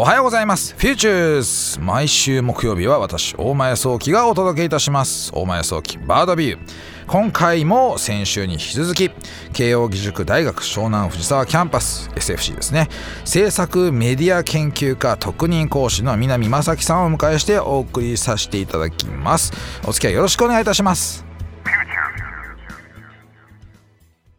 おはようございます。 FUTURES 毎週木曜日は私大前創希がお届けいたします。大前創希 Bird View。今回も先週に引き続き慶應義塾大学湘南藤沢キャンパス SFC ですね。政策メディア研究科特任講師の南政樹さんをお迎えしてお送りさせていただきます。お付き合いよろしくお願いいたします。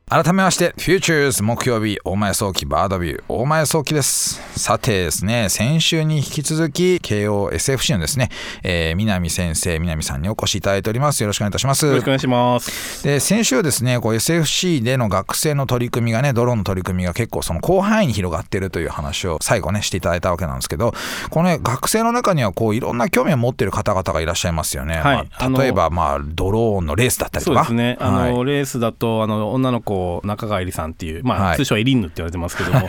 改めまして、 FUTURES 木曜日、大前創希 Bird View、大前創希です。さてですね、先週に引き続き、慶應 SFC のですね、えー、南先生、南さんにお越しいただいております。よろしくお願いいたします。よろしくお願いします。で、先週ですね、こう SFC での学生の取り組みがね、ドローンの取り組みが結構その広範囲に広がっているという話を最後ね、していただいたわけなんですけど、このね、学生の中にはこう、いろんな興味を持っている方々がいらっしゃいますよね。はい、まあ、例えば、まあ、ドローンのレースだったりとか。そうですね。あの、はい、レースだと、あの、女の子、中川えりさんっていう、まあ、はい、通称エリンヌって言われてますけども、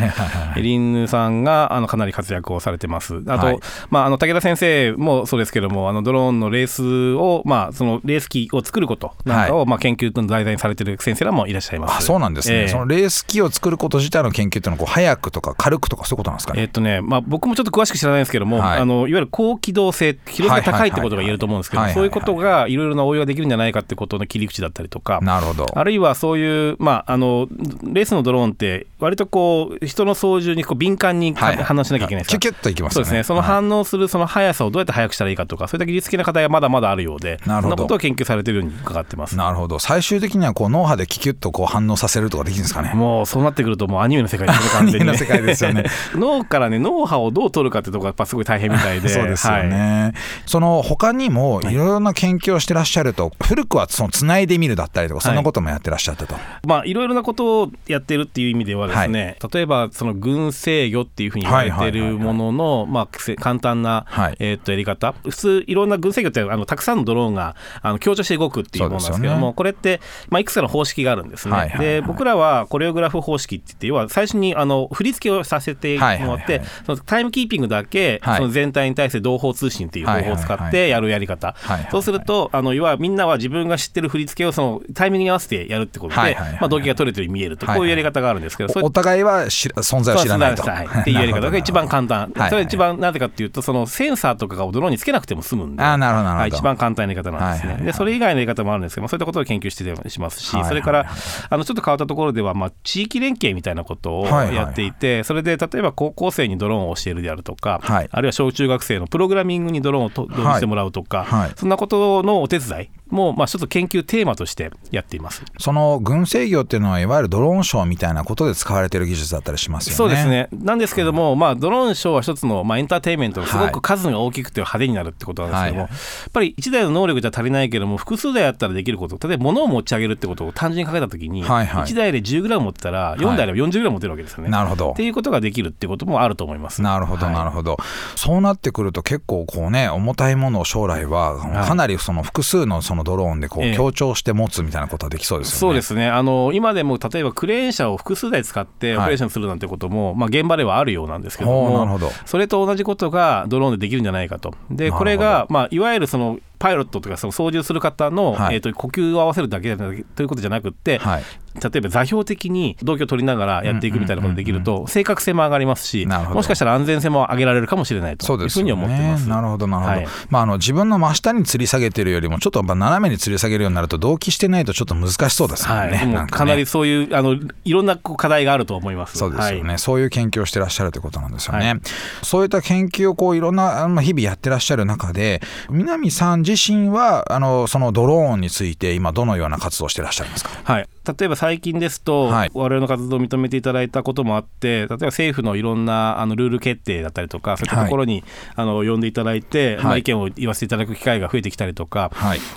エリンヌさんがあのかなり活躍をされてます。あと、はい、まあ、あの武田先生もそうですけども、あのドローンのレースを、まあ、そのレース機を作ることなんかを、まあ、研究の題材にされてる先生らもいらっしゃいます。あそうなんですね、えー、そのレース機を作ること自体の研究っていうのはこう、早くとか軽くとか、そういうことなんですかね？えー、っとね、まあ、僕もちょっと詳しく知らないんですけども、はい、あのいわゆる高機動性、機動性が高いってことが言えると思うんですけど、そういうことがいろいろな応用ができるんじゃないかってことの切り口だったりとか、なるほど。あるいはそういう、まあ、あのレースのドローンって、割とこう人の操縦にこう敏感に反応しなきゃいけないですキュキュッといきます、ね、そうですね。その反応するその速さをどうやって速くしたらいいかとか、そういった技術的な課題がまだまだあるようでなるほど。そんなことを研究されてるように伺ってます。なるほど。最終的にはこう脳波でキュキュッとこう反応させるとかできるんですかね。もうそうなってくるともうアニメの世界ですね 完全に、ね、の世界ですよね。脳からね脳波をどう取るかってとこやっぱすごい大変みたいで そうですよね、はい、その他にもい。ろいろな研究をしてらっしゃると、古くはそのつないでみるだったりとかそんなこともやってらっしゃったと、はい、まあいろいろなことをやってるっていう意味ではですね、はい、例えばその軍制御っていうふうに言われてるものの、まあ、簡単な、はい、えー、とやり方。普通いろんな軍制御ってあのたくさんのドローンがあの強調して動くっていうものなんですけども、ね、これって、まあ、いくつかの方式があるんですね、はいはいはい、で僕らはコレオグラフ方式って言って要は最初にあの振り付けをさせてもらって、はいはいはい、そのタイムキーピングだけ、その全体に対して同胞通信っていう方法を使ってやるやり方、はいはいはい、そうするとあの要はみんなは自分が知ってる振り付けをそのタイミングに合わせてやるってことで、はいはいはいはい、まあ、動機が取れてるように見えると、こういうやり方があるんですけど、お互いは存在を知らないと。はい、っていうやり方が一番簡単、それ一番なぜかっていうと、そのセンサーとかをドローンにつけなくても済むんで、あなるほど一番簡単なやり方なんですね、でそれ以外のやり方もあるんですけど、そういったことを研究してたりしますし、それからあのちょっと変わったところでは、まあ、地域連携みたいなことをやっていて、それで例えば高校生にドローンを教えるであるとか、あるいは小中学生のプログラミングにドローンを導入してもらうとか、そんなことのお手伝いも、まあ、ちょっと研究テーマとしてやっています。その軍制御っていうのは、いわゆるドローンショーみたいなことで使われている技術だったりしますよね。そうですね。なんですけども、うん、まあ、ドローンショーは一つの、まあ、エンターテインメントすごく数が大きくて派手になるってことなんですけども、はい、やっぱり1台の能力じゃ足りないけども、複数台あったらできること、例えば物を持ち上げるってことを単純にかけたときに、はいはい、1台で10グラム持ってたら、4台でも40グラム持てるわけですよね。なるほど。っていうことができるってこともあると思います。なるほど、なるほど。そうなってくると、結構こうね、重たいものを将来は、かなりその複数のそのドローンでこう、強調して持つみたいなことはできそうですよね。そうですね。あの今でも例えばクレーン車を複数台使ってオペレーションするなんてことも、はい、まあ、現場ではあるようなんですけどもそれと同じことがドローンでできるんじゃないかと。でこれが、まあ、いわゆるそのパイロットとかその操縦する方の、はい、えーと、呼吸を合わせるだけということじゃなくて、はい、例えば座標的に動機を取りながらやっていくみたいなことができると、正確性も上がりますし、もしかしたら安全性も上げられるかもしれないというふうに思ってます。なるほどなるほど。はい、まああの自分の真下に吊り下げてるよりもちょっと斜めに吊り下げるようになると同期してないとちょっと難しそうですよね。はい、かなりそういうあのいろんな課題があると思います。そうですよね。そういう研究をしてらっしゃるということなんですよね。そういった研究をこういろんな日々やってらっしゃる中で南さん自身はあのそのドローンについて今どのような活動をしてらっしゃいますか、はい、例えば最近ですと、はい、我々の活動を認めていただいたこともあって例えば政府のいろんなあのルール決定だったりとかそういったところに、はい、あの呼んでいただいて、はい、まあ、意見を言わせていただく機会が増えてきたりとか、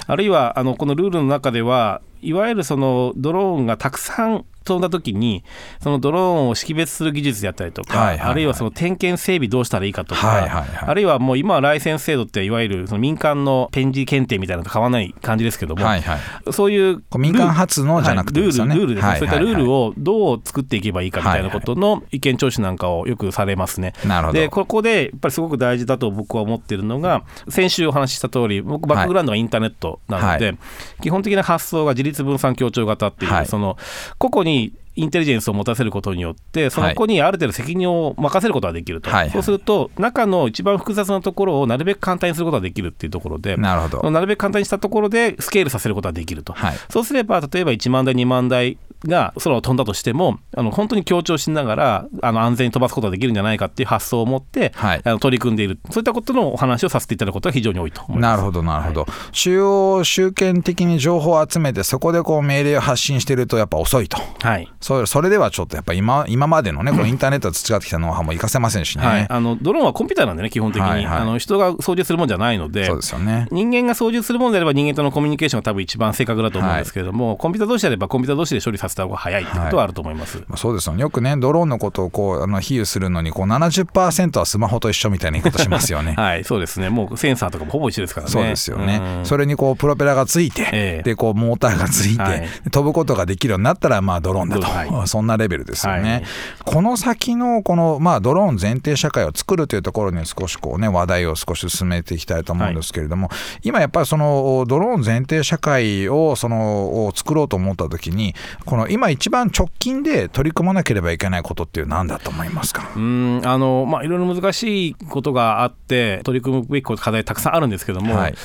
あるいはあのこのルールの中ではいわゆるそのドローンがたくさん飛んだ時にそのドローンを識別する技術であったりとか、はいはいはい、あるいはその点検整備どうしたらいいかとか、はいはいはい、あるいはもう今はライセンス制度っていわゆるその民間のペンジ検定みたいなのと変わらない感じですけども、はいはい、そういう民間発のじゃなくルールルールですね、はいはいはい、そういったルールをどう作っていけばいいかみたいなことの意見聴取なんかをよくされますね。なるほど。でここでやっぱりすごく大事だと僕は思っているのが先週お話しした通り僕バックグラウンドがインターネットなので、はい、基本的な発想が自立分散協調型っていう、その個々にインテリジェンスを持たせることによってその子にある程度責任を任せることができると、はい、そうすると中の一番複雑なところをなるべく簡単にすることができるっていうところでなるほど。なるべく簡単にしたところでスケールさせることができると、はい、そうすれば例えば1万台2万台が空を飛んだとしてもあの本当に強調しながらあの安全に飛ばすことができるんじゃないかっていう発想を持って、はい、あの取り組んでいる。そういったことのお話をさせていただくことが非常に多いと思います。なるほどなるほど、はい、主要集権的に情報を集めてそこでこう命令を発信しているとやっぱ遅いと、はい、そそれではちょっとやっぱ今今までのね このインターネットで培ってきたノウハウも活かせませんしね、はい、あのドローンはコンピューターなんでね基本的に、はいはい、あの人が操縦するもんじゃないので。そうですよ、ね、人間が操縦するものであれば人間とのコミュニケーションが多分一番正確だと思うんですけれども、コンピューター同士であればコンピューター同士で処理させた方が早いってことはあると思います、そうですよ。ねよくねドローンのことをこうあの比喩するのにこう70%はスマホと一緒みたいな言い方しますよね。はいそうですね。もうセンサーとかもほぼ一緒ですからね。そうですよね、それにこうプロペラがついて、えー、でこうモーターがついて、はい、飛ぶことができるようになったらまあドローンだと、はい、そんなレベルですよね、はい、この先のこのまあドローン前提社会を作るというところに少しこうね話題を少し進めていきたいと思うんですけれども、今やっぱりそのドローン前提社会をその作ろうと思った時にこの今一番直近で取り組まなければいけないことっていう何だと思いますか？うんあの、まあ、いろいろ難しいことがあって取り組むべき課題たくさんあるんですけども、はい、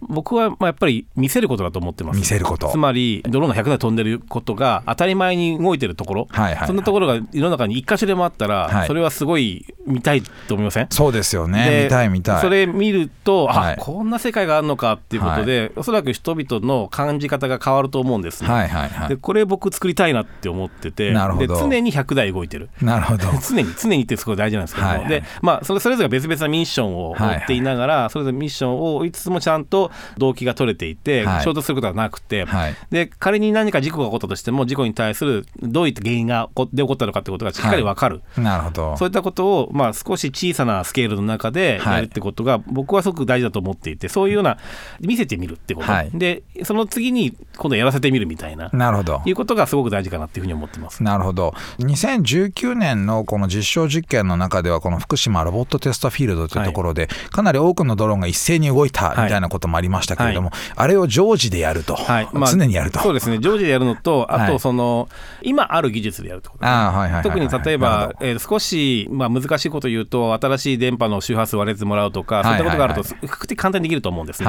僕はまあやっぱり見せることだと思ってます。見せること。つまりドローンが100台飛んでることが当たり前に動いてるところ、はいはいはい、そんなところが世の中に1箇所でもあったら、はい、それはすごい見たいと思いません？そうですよね。見たい見たい。それ見ると、はい、あこんな世界があるのかっていうことで、はい、おそらく人々の感じ方が変わると思うんですね、はいはいはい、でこれ僕作りたいなって思っててなるほど。常に100台動いてる。なるほど。常に常にってすごい大事なんですけども、はいはい、でまあそれそれぞれ別々なミッションを追っていながら、はいはい、それぞれミッションを追いつつもちゃんと動機が取れていて、はい、衝突することがなくて、はい、で仮に何か事故が起こったとしても事故に対するどういった原因がで起こったのかってことがしっかり分かる、なるほど。そういったことを、まあ、少し小さなスケールの中でやるってことが、僕はすごく大事だと思っていてそういうような見せてみるってこと、でその次に今度やらせてみるみたいな。なるほど。いうことがすごく大事かなっていうふうに思ってます。なるほど。2019年のこの実証実験の中ではこの福島ロボットテストフィールドとい。うところで、かなり多くのドローンが一斉に動いたみたいなこともありましたけれども、あれを常時でやると、はい。まあ、常にやると。そうですね。常時でやるのとあとその、今ある技術でやるってこと、ね、はいはい、特に例えば、えー、少し、まあ、難しいこと言うと新しい電波の周波数割れてもらうとか、そういったことがあると比較的簡単にできると思うんですね。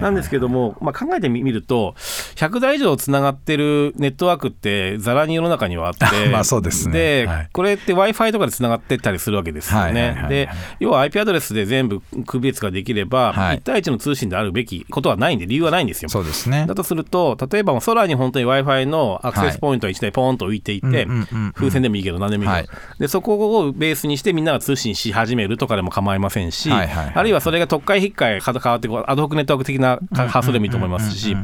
なんですけども、まあ、考えてみると100台以上つながってるネットワークってざらに世の中にはあって まあそうですね。で、はい、これって w i f i とかでつながってったりするわけですよね。で要は IP アドレスで全部区別ができれば、はい、1対1の通信であるべきことはないんで理由はないんですよ。そうですね。だとすると例えば空に本当に w i f i のアクセスポイントが1台ポーンと浮いていて、風船でもいいけど何でもいいけど、はい、でそこをベースにしてみんなが通信し始めるとかでも構いませんし、はいはいはい、あるいはそれが特会引っかえ変わってアドホックネットワーク的な発想でもいいと思いますし、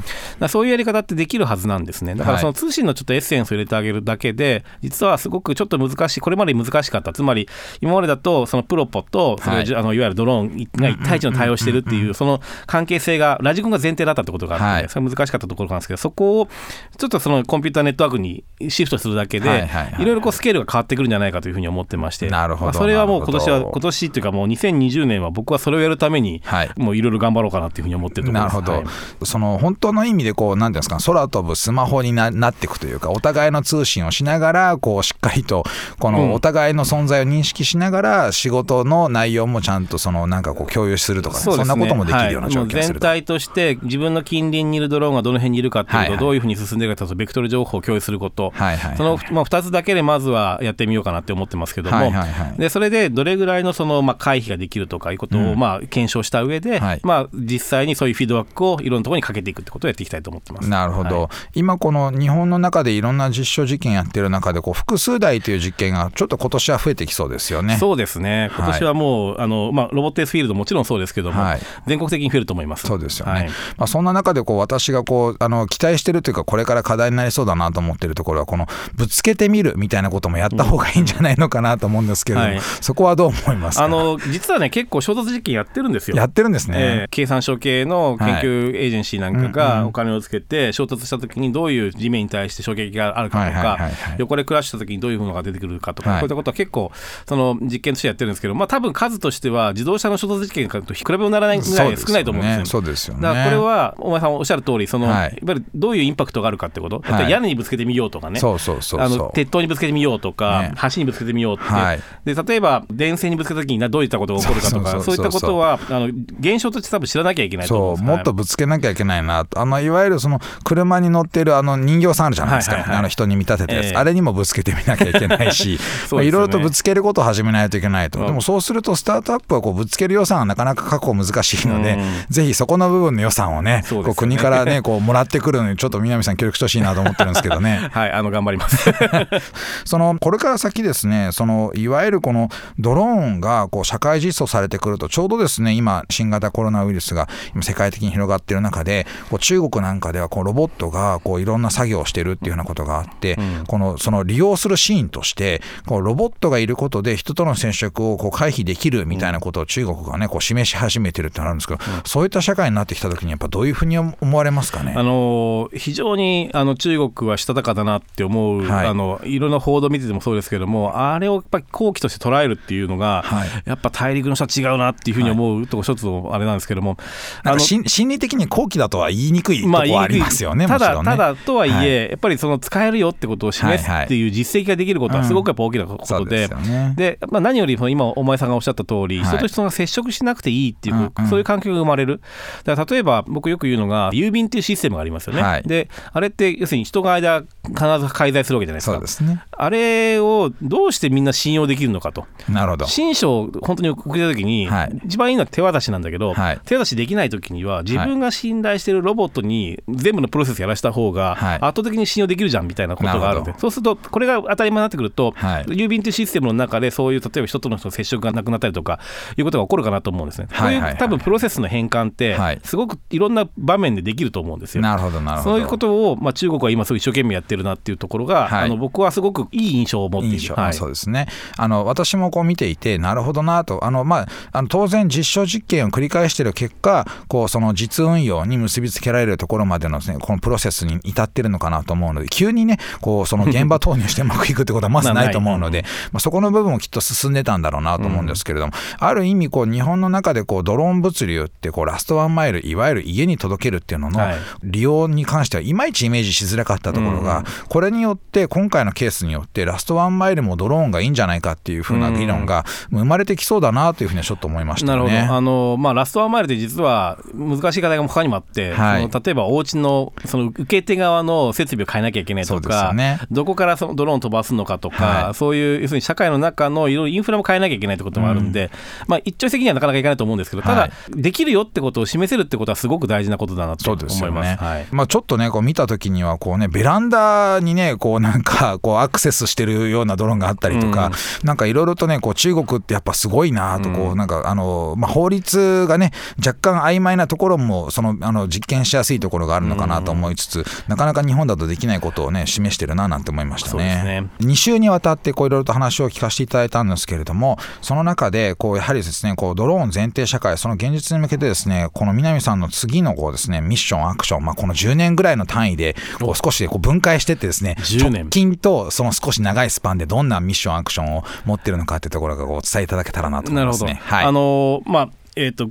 そういうやり方ってできるはずなんですね。だからその通信のちょっとエッセンスを入れてあげるだけで実はすごくちょっと難しいこれまで難しかった。つまり今までだとそのプロポとそれ、はい、あのいわゆるドローンが1対1の対応してるっていうその関係性がラジコンが前提だったってことがあって、はい、それ難しかったところなんですけどそこをちょっとそのコンピューターネットワークにシフトするだけで、いろいろこうスケールが変わってくるんじゃないかというふうに思ってましてなるほど、まあ、それはもう今年は今年っていうかもう2020年は僕はそれをやるために、もういろいろ頑張ろうかなというふうに思ってるとなるほど、はい、その本当の意味でこうていうんですか？空飛ぶスマホにななっていくというかお互いの通信をしながらこうしっかりとこのお互いの存在を認識しながら仕事の内容もちゃんとそのなんかこう共有するとか、ね、そ、ね、んなこともできるような状況する、はい、全体として自分の近隣にいるドローンがどの辺にいるかっていうことをどういうふうに進んでいるかとベクトル情報を共有すること、はいはい、その、まあ、2つだけでまずはやってみようかなって思ってますけども、はいはいはい、でそれでどれぐらいのその、まあ、回避ができるとかいうことを、まあ、検証した上で、はい、まあ、実際にそういうフィードバックをいろんなところにかけていくってことをやっていきたいと思ってます。なるほど、はい、今この日本の中でいろんな実証実験やってる中でこう複数台という実験がちょっと今年は増えてきそうですよね。そうですね。今年はもう、はい、あのまあ、ロボットエスフィールドもちろんそうですけども、全国的に増えると思います。そうですよね、まあ、そんな中でこう私がこうあの期待してるというかこれから課題になりそうだなと思ってるところはこのぶつけてみるみたいなこともやった方がいいんじゃないのかなと思うんですけれども、はい、そこはどう思いますあの実はね結構衝突実験やってるんですよ。やってるんですね、えー、経産省系の研究エージェンシーなんかがお金をつけて衝突した時にどういう地面に対して衝撃があるかとか横でクラッシュした時にどういうものが出てくるかとか、はい、こういったことは結構その実験としてやってるんですけどまあ多分数としては自動車の衝突実験と比べもならないぐらい少ないと思うんですよ、そうですよね。だからこれは大前さんおっしゃる通りその、はい、いわゆるどういうインパクトがあるかってこと。例えば屋根にぶつけてみようとかね、そうそうそうあの鉄塔にぶつけてみようとか、ね、橋にぶつけてみようって、はい、で例えば電線にぶつけた時にどういったことが起こるかとかそういったことはあの現象として多分知らなきゃいけないと思うもっとぶつけなきゃいけないな。あのいわゆるその車に乗ってるあの人形さんあるじゃないですか、はいはいはい、あの人に見立てたやつ、えー、あれにもぶつけてみなきゃいけないし。いろいろとぶつけることを始めないと。いけないと、うん、でもそうするとスタートアップはこうぶつける予算はなかなか確保難しいので、うん、ぜひそこの部分の予算をね、ね。こう国からね こうもらってくるのにちょっと南さん協力してほしいなと思ってるんですけどね。はいあの頑張ります。そのこれから先ですねそのいわゆるこのドローンがこう社会実装されてくるとちょうどですね今新型コロナウイルスが今世界的に広がっている中でこう中国なんかではこうロボットがこういろんな作業をしてるっていうようなことがあって、うん、このその利用するシーンとしてこうロボットがいることで人との接触をこう回避できるみたいなことを中国がねこう示し始めてるってなるんですけど、うん、そういった社会になってきた時にやっぱどういうふうに思われますかね？あの非常にあの中国はしたたかだなって思う、はい、あのいろんな報道見ててもそうですけどもあれをやっぱり好機として捉えるっていうのが、はい、やっぱ大陸の人は違うなっていうふうに思うとこ一つのあれなんですけども、あの心理的に好機だとは言いにくいとこはありますよね、まあ、ただ、ね、ただとはいえ、はい、やっぱりその使えるよってことを示すっていう実績ができることはすごくやっぱ大きなことで、うん、で、ね、まあ、何より今お前さんがおっしゃった通り、人と人が接触しなくていいっていう、そういう環境が生まれる。だから例えば僕よく言うのが郵便っていうシステムがありますよね、であれって要するに人が間必ず介在するわけじゃないですか。すね、あれをどうしてみんな信用できるのかと。なるほど。新書を本当に送った時に、はい、一番いいのは手渡しなんだけど、はい、手渡しできない時には自分が信頼しているロボットに全部のプロセスやらせた方が圧倒的に信用できるじゃんみたいなことがあるんで、そうするとこれが当たり前になってくると、郵便というシステムの中でそういう例えば人との接触がなくなったりとかいうことが起こるかなと思うんですね。そういう多分プロセスの変換ってすごくいろんな場面でできると思うんですよ。なるほどなるほど。そういうことをまあ中国は今すごい一生懸命やってるなっていうところが、はい、あの僕はすごくいい印象を持っている、はい、そうですね。あの私もこう見ていてなるほどなと。あの、まあ、あの当然実証実験を繰り返している結果こうその実運用に結びつけられるところまでのです、ね、このプロセスに至ってるのかなと思うので急にねこうその現場投入してうまくいくってことはまずないと思うので まあ、そこの部分もきっと進んでたんだろうなと思うんですけれども、うん、ある意味こう日本の中でこうドローン物流ってこうラストワンマイルいわゆる家に届けるっていうのの利用に関してはいまいちイメージしづらかったところが、これによって今回のケースによってラストワンマイルもドローンがいいんじゃないかっていうふうな議論が生まれてきそうだなというふうにはちょっと思いました、ね、なるほど。あの、まあ、ラストワンマイルって実は難しい課題が他にもあって、はい、例えばお家のその受け手側の設備を変えなきゃいけないとか、ね、どこからそのドローン飛ばすのかとか、はい、そういう要するに社会の中のいろいろインフラも変えなきゃいけないってこともあるんで、うん、まあ、一朝的にはなかなかいかないと思うんですけどただ、はい、できるよってことを示せるってことはすごく大事なことだなと思います。ね。はい、まあ、ちょっとねこう見た時にはこうねベランダにねこうなんかこうアクセスしてるようなドローンがあったりとか、うん、なんかいろいろとねこう中国ってやっぱすごいなとこう、なんかあの、まあ、法律がね若干曖昧なところもそのあの実験しやすいところがあるのかなと思いつつ、なかなか日本だとできないことをね示してるななんて思いましたね。ね。2週にわたってこういろいろと話を聞かせていただいたんですけれどもその中でこうやはりですねこうドローン前提社会その現実に向けてですねこの南さんの次のこうですねミッションアクション、まあ、この10年ぐらいの単位でこう少しこう分解してってですね直近とその少し長いスパンでどんなミッションアクションを持ってるのかっていうところがお伝えいただけたらなと思いますね。はい、あのまあえーと、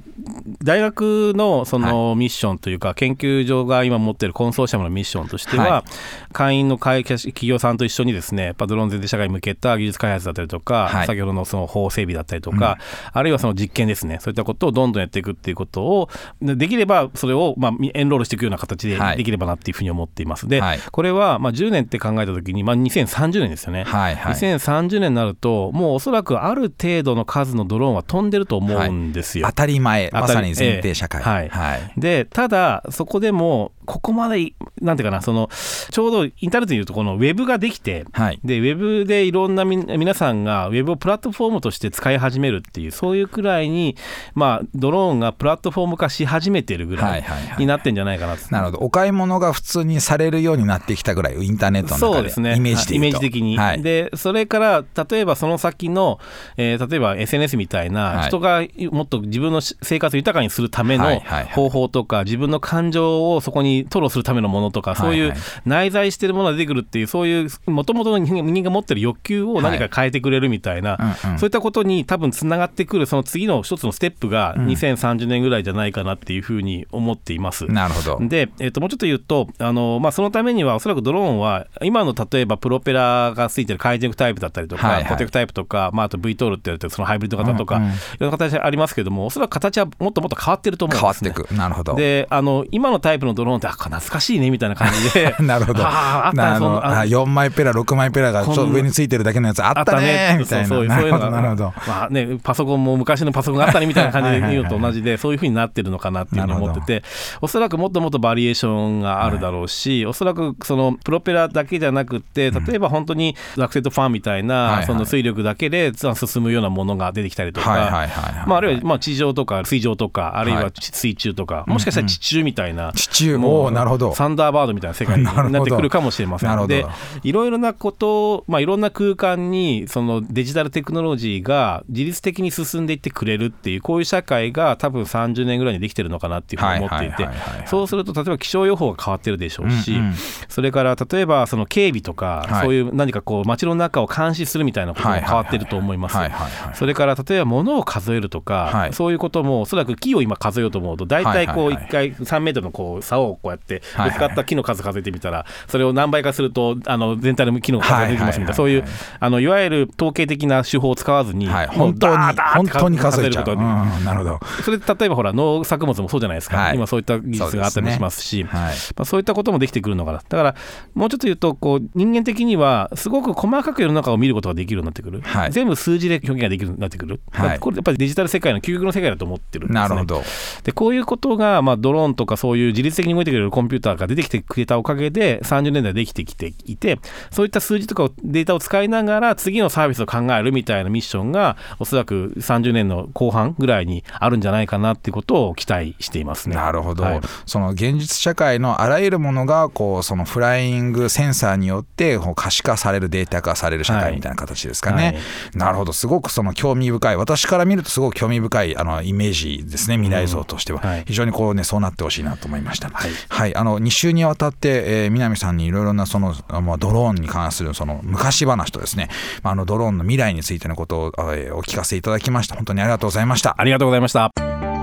大学のそのミッションというか、はい、研究所が今持っているコンソーシアムのミッションとしては、はい、会員の会企業さんと一緒にですねドローン全体社会に向けた技術開発だったりとか、はい、先ほどのその法整備だったりとか、うん、あるいはその実験ですねそういったことをどんどんやっていくっていうことをできればそれをまあエンロールしていくような形でできればなっていうふうに思っています。で、これはまあ10年って考えた時に、まあ、2030年ですよね、はいはい、2030年になるともうおそらくある程度の数のドローンは飛んでると思うんですよ。たり前。まさに前提社会、はい、はい、でただそこでもここまでなんていうかなそのちょうどインターネットでいうとこのウェブができて、はい、でウェブでいろんな皆さんがウェブをプラットフォームとして使い始めるっていうそういうくらいに、まあ、ドローンがプラットフォーム化し始めてるぐらいになってんじゃないかな、なるほど。お買い物が普通にされるようになってきたぐらいインターネットの中で、ね、イメージ的に、イメージ的に、はい、でそれから例えばその先の、えー、例えば SNS みたいな人がもっと自分の生活を豊かにするための方法とか自分の感情をそこに吐露するためのものとかそういう内在してるものが出てくるっていうそういうもともとの人間が持ってる欲求を何か変えてくれるみたいな、そういったことに多分つながってくるその次の一つのステップが2030年ぐらいじゃないかなっていうふうに思っています。なるほど。で、えー、ともうちょっと言うとあの、まあ、そのためにはおそらくドローンは今の例えばプロペラがついてる回転タイプだったりとか、はいはい、コテクタイプとか、まあ、あと V トールって言われてるそのハイブリッド型とか、うんうん、いろんな形ありますけどもおそらく形はもっともっと変わってると思うんですね。変わっていく。なるほど。であの今のタイプのドローンってあ懐かしいねみたいな感じで。なるほど。ああったそのあ4枚ペラ6枚ペラがちょ上についてるだけのやつあったねみたいな。そういうのが。なるほど、まあね、パソコンも昔のパソコンがあったねみたいな感じで言うと同じでそういうふうになってるのかなっていうふうに思ってておそらくもっともっとバリエーションがあるだろうし、はい、おそらくそのプロペラだけじゃなくて例えば本当にラクセットファンみたいな、その水力だけで進むようなものが出てきたりとか、あるいはまあ地上とか水上とかあるいは水中とか、もしかしたら地中みたいな、地中もなるほど。サンダーバードみたいな世界に なってくるかもしれません。のでいろいろなことまあいろんな空間にそのデジタルテクノロジーが自律的に進んでいってくれるっていうこういう社会が多分30年ぐらいにできてるのかなっていうふうに思っていてそうすると例えば気象予報が変わってるでしょうし、うんうん、それから例えばその警備とか、はい、そういう何かこう街の中を監視するみたいなことも変わってると思います。それから例えば物を数えるとか、はい、そういうこともおそらく木を今数えようと思うと大体こう1回3メートルのこう差をこうやってぶつかった木の数数えてみたらそれを何倍かするとあの全体の木の数が出てきますみたいな。そういうあのいわゆる統計的な手法を使わずに、はい、本当に本当に数えることがなるほど。それ例えばほら農作物もそうじゃないですか、はい、今そういった技術があったりしますし。そう、ね。はい、まあ、そういったこともできてくるのかな。だからもうちょっと言うとこう人間的にはすごく細かく世の中を見ることができるようになってくる、はい、全部数字で表現ができるようになってくる、はい、これやっぱりデジタル世界の究極の世界だと思ってるんです、ね、なるほど。でこういうことが、まあ、ドローンとかそういう自律的に動いてくれるコンピューターが出てきてくれたおかげで30年代できてきていてそういった数字とかデータを使いながら次のサービスを考えるみたいなミッションがおそらく30年の後半ぐらいにあるんじゃないかなっていうことを期待していますね。なるほど、はい、その現実社会のあらゆるものがこうそのフライングセンサーによって可視化されるデータ化される社会みたいな形ですかね。はい。はい、なるほど。すごくその興味深い私から見るとすごく興味深いあのイメージですね未来像としては、非常にこうねそうなってほしいなと思いました。はい、はい、あの2週にわたって、えー、南さんにいろいろなその、まあ、ドローンに関するその昔話とですね、まあ、あのドローンの未来についてのことを、えー、お聞かせいただきました。本当にありがとうございました。ありがとうございました。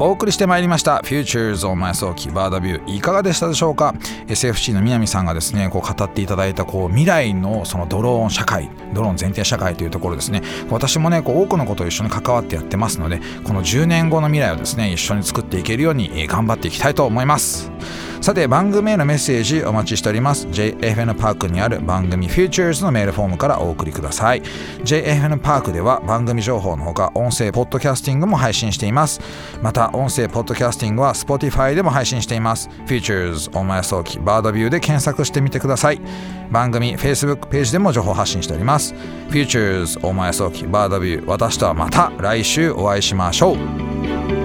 お送りしてまいりました「Futures on My Soul キバーダビュー」いかがでしたでしょうか？SFC の南さんがですねこう語っていただいたこう未来のそのドローン社会ドローン前提社会というところですね。私もねこう多くのことを一緒に関わってやってますのでこの10年後の未来をですね一緒に作っていけるように頑張っていきたいと思います。さて番組へのメッセージお待ちしております。JFN パークにある番組 Futures のメールフォームからお送りください。JFN パークでは番組情報のほか音声ポッドキャスティングも配信しています。また音声ポッドキャスティングは Spotify でも配信しています。Futures お前早期バードビューで検索してみてください。番組 Facebook ページでも情報発信しております。Futures お前早期バードビュー。私とはまた来週お会いしましょう。